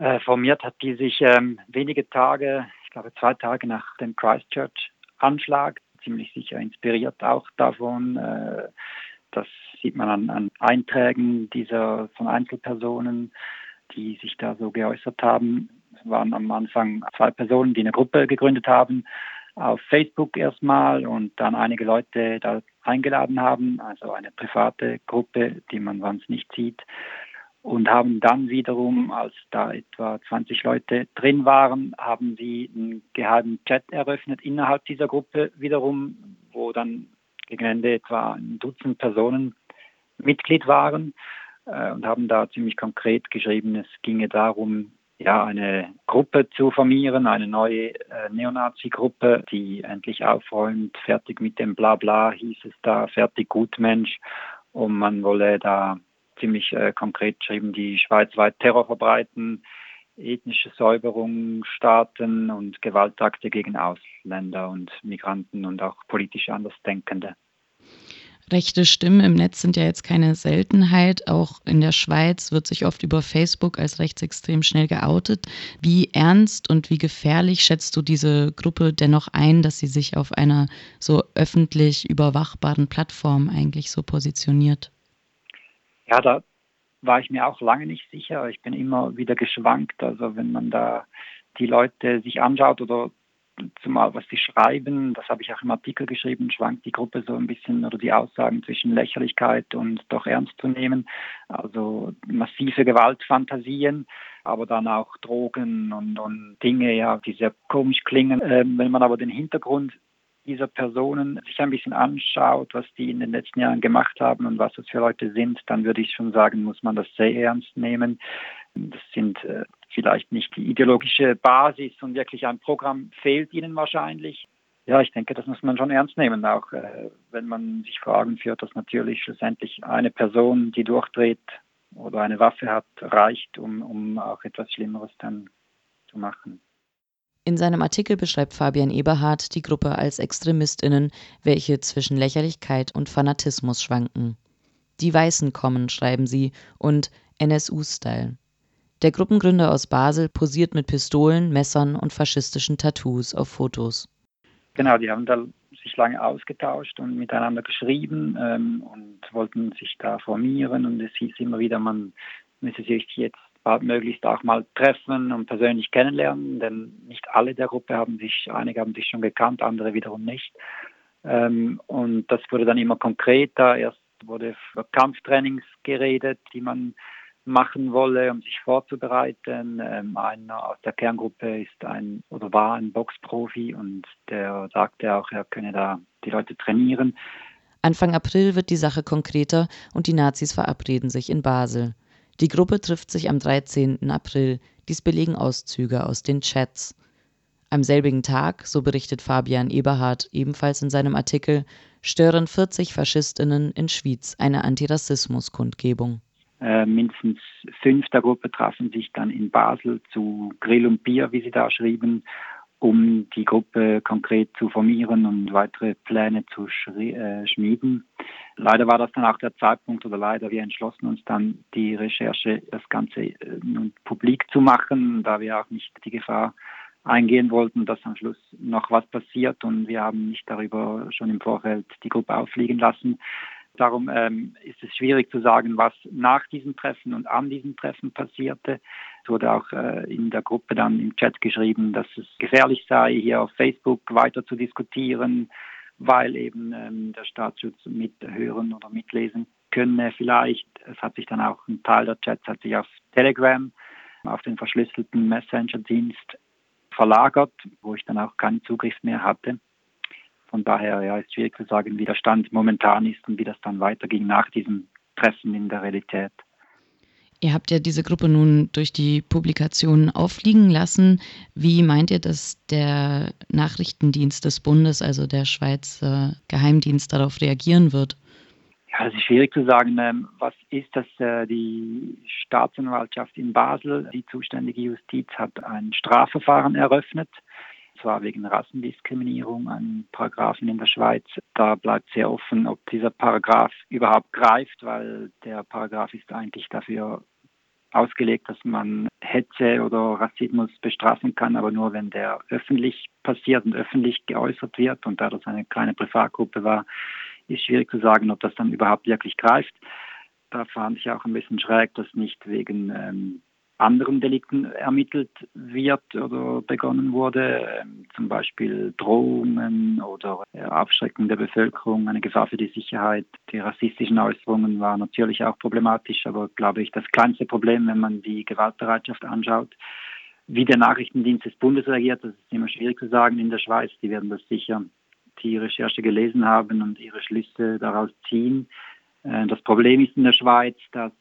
Äh, formiert hat die sich ähm, wenige Tage, ich glaube zwei Tage nach dem Christchurch-Anschlag, ziemlich sicher inspiriert auch davon. Äh, das sieht man an, an Einträgen dieser von Einzelpersonen, die sich da so geäußert haben. Es waren am Anfang zwei Personen, die eine Gruppe gegründet haben, auf Facebook erstmal und dann einige Leute da eingeladen haben, also eine private Gruppe, die man sonst nicht sieht. Und haben dann wiederum, als da etwa 20 Leute drin waren, haben sie einen geheimen Chat eröffnet innerhalb dieser Gruppe wiederum, wo dann gegen Ende etwa ein Dutzend Personen Mitglied waren äh, und haben da ziemlich konkret geschrieben, es ginge darum, ja, eine Gruppe zu formieren, eine neue äh, Neonazi-Gruppe, die endlich aufräumt, fertig mit dem Blabla, hieß es da, fertig Gutmensch. Und man wolle da ziemlich äh, konkret geschrieben, die schweizweit Terror verbreiten, ethnische Säuberung starten und Gewaltakte gegen Ausländer und Migranten und auch politisch Andersdenkende. Rechte Stimmen im Netz sind ja jetzt keine Seltenheit. Auch in der Schweiz wird sich oft über Facebook als rechtsextrem schnell geoutet. Wie ernst und wie gefährlich schätzt du diese Gruppe dennoch ein, dass sie sich auf einer so öffentlich überwachbaren Plattform eigentlich so positioniert? Ja, da war ich mir auch lange nicht sicher. Ich bin immer wieder geschwankt. Also wenn man da die Leute sich anschaut oder zumal was sie schreiben, das habe ich auch im Artikel geschrieben, schwankt die Gruppe so ein bisschen oder die Aussagen zwischen Lächerlichkeit und doch ernst zu nehmen. Also massive Gewaltfantasien, aber dann auch Drogen und, und Dinge, ja, die sehr komisch klingen. Ähm, wenn man aber den Hintergrund dieser Personen sich ein bisschen anschaut, was die in den letzten Jahren gemacht haben und was das für Leute sind, dann würde ich schon sagen, muss man das sehr ernst nehmen. Das sind äh, vielleicht nicht die ideologische Basis und wirklich ein Programm fehlt ihnen wahrscheinlich. Ja, ich denke, das muss man schon ernst nehmen, auch äh, wenn man sich vor Augen führt, dass natürlich schlussendlich eine Person, die durchdreht oder eine Waffe hat, reicht, um, um auch etwas Schlimmeres dann zu machen. In seinem Artikel beschreibt Fabian Eberhard die Gruppe als ExtremistInnen, welche zwischen Lächerlichkeit und Fanatismus schwanken. Die Weißen kommen, schreiben sie, und NSU-Style. Der Gruppengründer aus Basel posiert mit Pistolen, Messern und faschistischen Tattoos auf Fotos. Genau, die haben da sich lange ausgetauscht und miteinander geschrieben ähm, und wollten sich da formieren und es hieß immer wieder, man müsse sich jetzt möglichst auch mal treffen und persönlich kennenlernen, denn nicht alle der Gruppe haben sich, einige haben sich schon gekannt, andere wiederum nicht. Ähm, und das wurde dann immer konkreter. Erst wurde über Kampftrainings geredet, die man machen wolle, um sich vorzubereiten. Ähm, einer aus der Kerngruppe ist ein oder war ein Boxprofi und der sagte auch, er könne da die Leute trainieren. Anfang April wird die Sache konkreter und die Nazis verabreden sich in Basel. Die Gruppe trifft sich am 13. April. Dies belegen Auszüge aus den Chats. Am selbigen Tag, so berichtet Fabian Eberhard ebenfalls in seinem Artikel, stören 40 Faschistinnen in Schwyz eine Antirassismus-Kundgebung. Äh, mindestens fünf der Gruppe trafen sich dann in Basel zu Grill und Bier, wie sie da schrieben, um die Gruppe konkret zu formieren und weitere Pläne zu äh, schmieden. Leider war das dann auch der Zeitpunkt oder leider wir entschlossen uns dann die Recherche, das Ganze äh, nun publik zu machen, da wir auch nicht die Gefahr eingehen wollten, dass am Schluss noch was passiert und wir haben nicht darüber schon im Vorfeld die Gruppe auffliegen lassen. Darum ähm, ist es schwierig zu sagen, was nach diesem Treffen und an diesem Treffen passierte. Es wurde auch äh, in der Gruppe dann im Chat geschrieben, dass es gefährlich sei, hier auf Facebook weiter zu diskutieren, weil eben ähm, der Staatsschutz mithören oder mitlesen könne. Vielleicht, es hat sich dann auch ein Teil der Chats hat sich auf Telegram, auf den verschlüsselten Messenger-Dienst verlagert, wo ich dann auch keinen Zugriff mehr hatte. Von daher ja, ist schwierig zu sagen, wie der Stand momentan ist und wie das dann weiterging nach diesem Treffen in der Realität. Ihr habt ja diese Gruppe nun durch die Publikationen auffliegen lassen. Wie meint ihr, dass der Nachrichtendienst des Bundes, also der Schweizer Geheimdienst, darauf reagieren wird? Ja, es ist schwierig zu sagen. Ähm, was ist, dass äh, die Staatsanwaltschaft in Basel, die zuständige Justiz, hat ein Strafverfahren eröffnet zwar wegen Rassendiskriminierung an Paragraphen in der Schweiz. Da bleibt sehr offen, ob dieser Paragraph überhaupt greift, weil der Paragraph ist eigentlich dafür ausgelegt, dass man Hetze oder Rassismus bestrafen kann, aber nur wenn der öffentlich passiert und öffentlich geäußert wird. Und da das eine kleine Privatgruppe war, ist schwierig zu sagen, ob das dann überhaupt wirklich greift. Da fand ich auch ein bisschen schräg, dass nicht wegen ähm, anderen Delikten ermittelt wird oder begonnen wurde, ähm, zum Beispiel Drohungen oder Abschrecken der Bevölkerung, eine Gefahr für die Sicherheit. Die rassistischen Äußerungen waren natürlich auch problematisch, aber glaube ich das kleinste Problem, wenn man die Gewaltbereitschaft anschaut. Wie der Nachrichtendienst des Bundes reagiert, das ist immer schwierig zu sagen in der Schweiz. Die werden das sicher die Recherche gelesen haben und ihre Schlüsse daraus ziehen. Äh, das Problem ist in der Schweiz, dass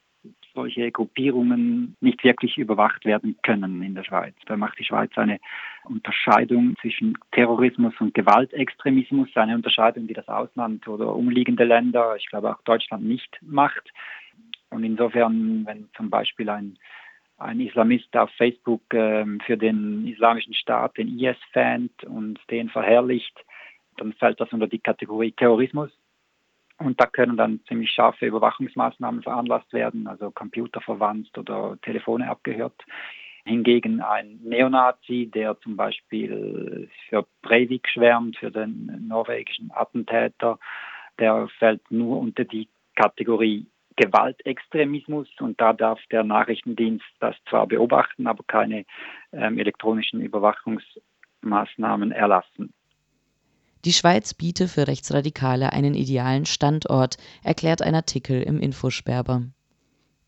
solche Gruppierungen nicht wirklich überwacht werden können in der Schweiz. Da macht die Schweiz eine Unterscheidung zwischen Terrorismus und Gewaltextremismus, eine Unterscheidung, die das Ausland oder umliegende Länder, ich glaube auch Deutschland nicht macht. Und insofern, wenn zum Beispiel ein, ein Islamist auf Facebook äh, für den Islamischen Staat, den IS fand und den verherrlicht, dann fällt das unter die Kategorie Terrorismus. Und da können dann ziemlich scharfe Überwachungsmaßnahmen veranlasst werden, also Computer verwandt oder Telefone abgehört. Hingegen ein Neonazi, der zum Beispiel für Breivik schwärmt, für den norwegischen Attentäter, der fällt nur unter die Kategorie Gewaltextremismus und da darf der Nachrichtendienst das zwar beobachten, aber keine ähm, elektronischen Überwachungsmaßnahmen erlassen. Die Schweiz biete für Rechtsradikale einen idealen Standort, erklärt ein Artikel im Infosperber.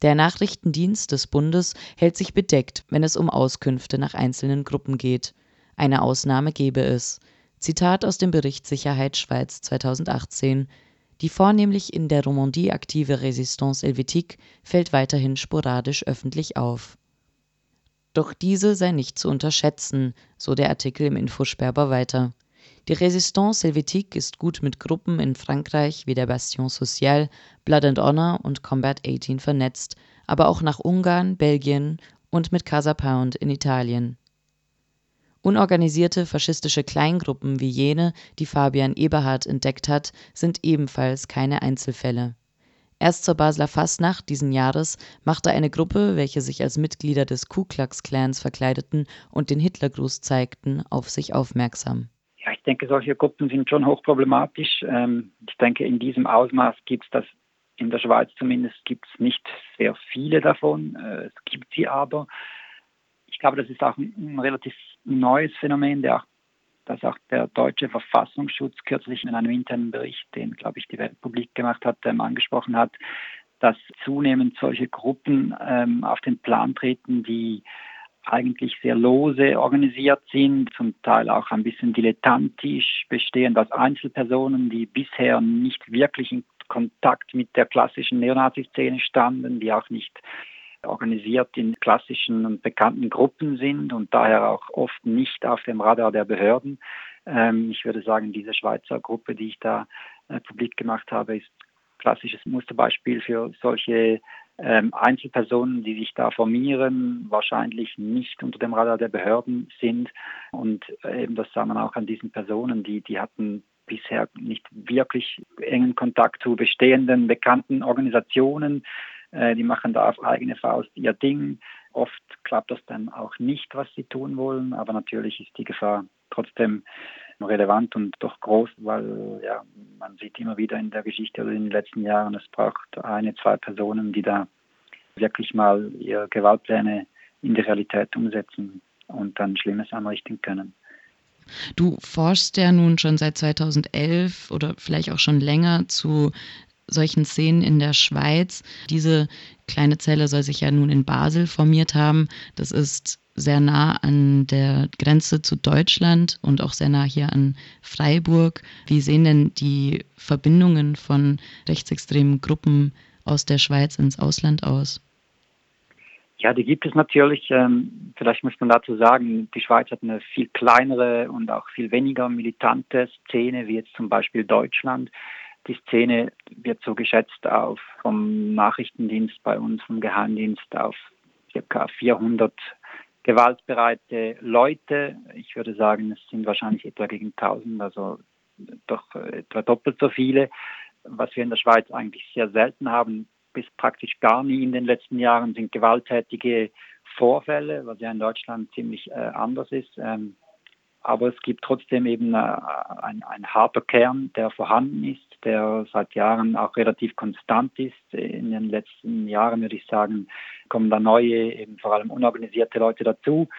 Der Nachrichtendienst des Bundes hält sich bedeckt, wenn es um Auskünfte nach einzelnen Gruppen geht. Eine Ausnahme gebe es. Zitat aus dem Bericht Sicherheit Schweiz 2018. Die vornehmlich in der Romandie aktive Resistance Helvétique fällt weiterhin sporadisch öffentlich auf. Doch diese sei nicht zu unterschätzen, so der Artikel im Infosperber weiter. Die Resistance Helvétique ist gut mit Gruppen in Frankreich wie der Bastion Social, Blood and Honor und Combat 18 vernetzt, aber auch nach Ungarn, Belgien und mit Casa Pound in Italien. Unorganisierte faschistische Kleingruppen wie jene, die Fabian Eberhard entdeckt hat, sind ebenfalls keine Einzelfälle. Erst zur Basler Fastnacht diesen Jahres machte eine Gruppe, welche sich als Mitglieder des Ku Klux Klans verkleideten und den Hitlergruß zeigten, auf sich aufmerksam. Ich denke, solche Gruppen sind schon hochproblematisch. Ähm, ich denke, in diesem Ausmaß gibt es das in der Schweiz zumindest gibt es nicht sehr viele davon. Äh, es gibt sie aber. Ich glaube, das ist auch ein, ein relativ neues Phänomen, der auch, das auch der deutsche Verfassungsschutz kürzlich in einem internen Bericht, den, glaube ich, die Weltpublik gemacht hat, ähm, angesprochen hat, dass zunehmend solche Gruppen ähm, auf den Plan treten, die eigentlich sehr lose organisiert sind, zum Teil auch ein bisschen dilettantisch, bestehend aus Einzelpersonen, die bisher nicht wirklich in Kontakt mit der klassischen Neonazi-Szene standen, die auch nicht organisiert in klassischen und bekannten Gruppen sind und daher auch oft nicht auf dem Radar der Behörden. Ähm, ich würde sagen, diese Schweizer Gruppe, die ich da äh, publik gemacht habe, ist klassisches Musterbeispiel für solche ähm, Einzelpersonen, die sich da formieren, wahrscheinlich nicht unter dem Radar der Behörden sind. Und äh, eben das sah man auch an diesen Personen, die, die hatten bisher nicht wirklich engen Kontakt zu bestehenden, bekannten Organisationen. Äh, die machen da auf eigene Faust ihr Ding. Oft klappt das dann auch nicht, was sie tun wollen, aber natürlich ist die Gefahr trotzdem relevant und doch groß, weil ja, man sieht immer wieder in der Geschichte oder in den letzten Jahren, es braucht eine, zwei Personen, die da wirklich mal ihre Gewaltpläne in die Realität umsetzen und dann Schlimmes anrichten können. Du forschst ja nun schon seit 2011 oder vielleicht auch schon länger zu solchen Szenen in der Schweiz. Diese kleine Zelle soll sich ja nun in Basel formiert haben. Das ist sehr nah an der Grenze zu Deutschland und auch sehr nah hier an Freiburg. Wie sehen denn die Verbindungen von rechtsextremen Gruppen aus der Schweiz ins Ausland aus? Ja, die gibt es natürlich. Ähm, vielleicht muss man dazu sagen, die Schweiz hat eine viel kleinere und auch viel weniger militante Szene wie jetzt zum Beispiel Deutschland. Die Szene wird so geschätzt auf vom Nachrichtendienst bei uns, vom Geheimdienst auf ca. 400 gewaltbereite Leute. Ich würde sagen, es sind wahrscheinlich etwa gegen 1000, also doch etwa doppelt so viele. Was wir in der Schweiz eigentlich sehr selten haben, bis praktisch gar nie in den letzten Jahren sind gewalttätige Vorfälle, was ja in Deutschland ziemlich äh, anders ist. Ähm, aber es gibt trotzdem eben äh, ein, ein harter Kern, der vorhanden ist, der seit Jahren auch relativ konstant ist. In den letzten Jahren würde ich sagen, kommen da neue, eben vor allem unorganisierte Leute dazu.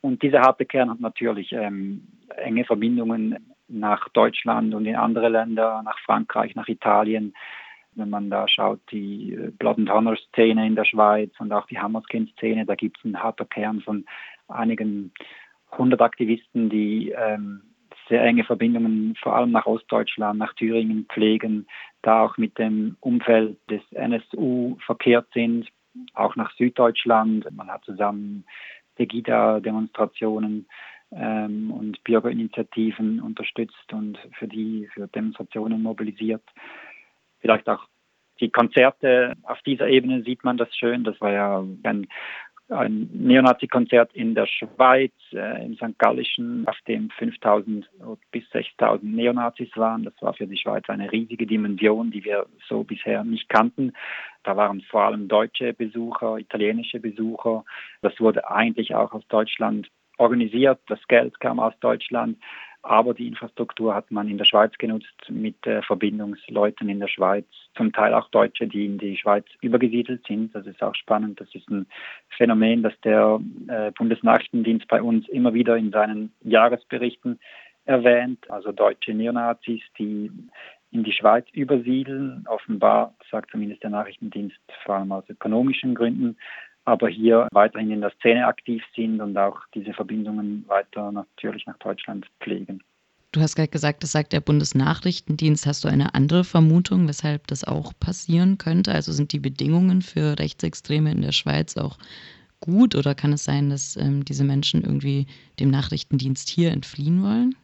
Und dieser harte Kern hat natürlich ähm, enge Verbindungen nach Deutschland und in andere Länder, nach Frankreich, nach Italien. Wenn man da schaut, die äh, Blood and Honor Szene in der Schweiz und auch die Hammerskin Szene, da gibt es einen harten Kern von einigen 100 Aktivisten, die ähm, sehr enge Verbindungen vor allem nach Ostdeutschland, nach Thüringen pflegen, da auch mit dem Umfeld des NSU verkehrt sind, auch nach Süddeutschland. Man hat zusammen Pegida-Demonstrationen ähm, und Bürgerinitiativen unterstützt und für die für Demonstrationen mobilisiert. Vielleicht auch die Konzerte auf dieser Ebene sieht man das schön. Das war ja ein ein Neonazi-Konzert in der Schweiz, äh, im St. Gallischen, auf dem 5000 bis 6000 Neonazis waren. Das war für die Schweiz eine riesige Dimension, die wir so bisher nicht kannten. Da waren vor allem deutsche Besucher, italienische Besucher. Das wurde eigentlich auch aus Deutschland organisiert. Das Geld kam aus Deutschland. Aber die Infrastruktur hat man in der Schweiz genutzt mit äh, Verbindungsleuten in der Schweiz, zum Teil auch Deutsche, die in die Schweiz übergesiedelt sind. Das ist auch spannend. Das ist ein Phänomen, das der äh, Bundesnachrichtendienst bei uns immer wieder in seinen Jahresberichten erwähnt. Also deutsche Neonazis, die in die Schweiz übersiedeln. Offenbar, sagt zumindest der Nachrichtendienst, vor allem aus ökonomischen Gründen, aber hier weiterhin in der Szene aktiv sind und auch diese Verbindungen weiter natürlich nach Deutschland pflegen. Du hast gerade gesagt, das sagt der Bundesnachrichtendienst. Hast du eine andere Vermutung, weshalb das auch passieren könnte? Also sind die Bedingungen für Rechtsextreme in der Schweiz auch gut oder kann es sein, dass ähm, diese Menschen irgendwie dem Nachrichtendienst hier entfliehen wollen?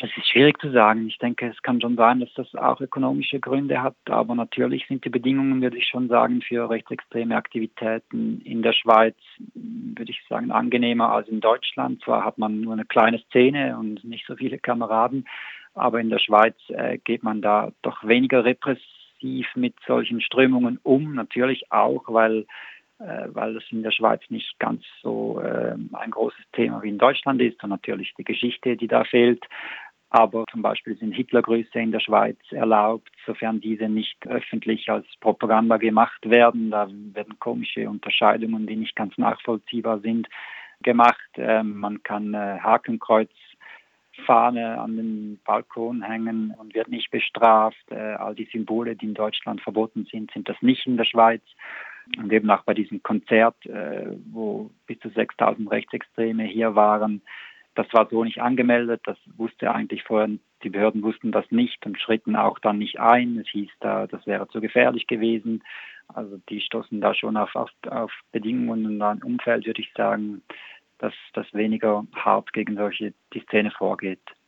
Das ist schwierig zu sagen. Ich denke, es kann schon sein, dass das auch ökonomische Gründe hat, aber natürlich sind die Bedingungen, würde ich schon sagen, für rechtsextreme Aktivitäten in der Schweiz, würde ich sagen, angenehmer als in Deutschland. Zwar hat man nur eine kleine Szene und nicht so viele Kameraden, aber in der Schweiz äh, geht man da doch weniger repressiv mit solchen Strömungen um. Natürlich auch, weil weil das in der Schweiz nicht ganz so äh, ein großes Thema wie in Deutschland ist und natürlich die Geschichte, die da fehlt. Aber zum Beispiel sind Hitlergrüße in der Schweiz erlaubt, sofern diese nicht öffentlich als Propaganda gemacht werden. Da werden komische Unterscheidungen, die nicht ganz nachvollziehbar sind, gemacht. Ähm, man kann äh, Hakenkreuz Fahne an den Balkon hängen und wird nicht bestraft. Äh, all die Symbole, die in Deutschland verboten sind, sind das nicht in der Schweiz. Und eben auch bei diesem Konzert, äh, wo bis zu 6000 Rechtsextreme hier waren, das war so nicht angemeldet, das wusste eigentlich vorher, die Behörden wussten das nicht und schritten auch dann nicht ein. Es hieß da, das wäre zu gefährlich gewesen. Also die stoßen da schon auf, auf, auf Bedingungen und ein Umfeld, würde ich sagen, dass das weniger hart gegen solche die Szene vorgeht.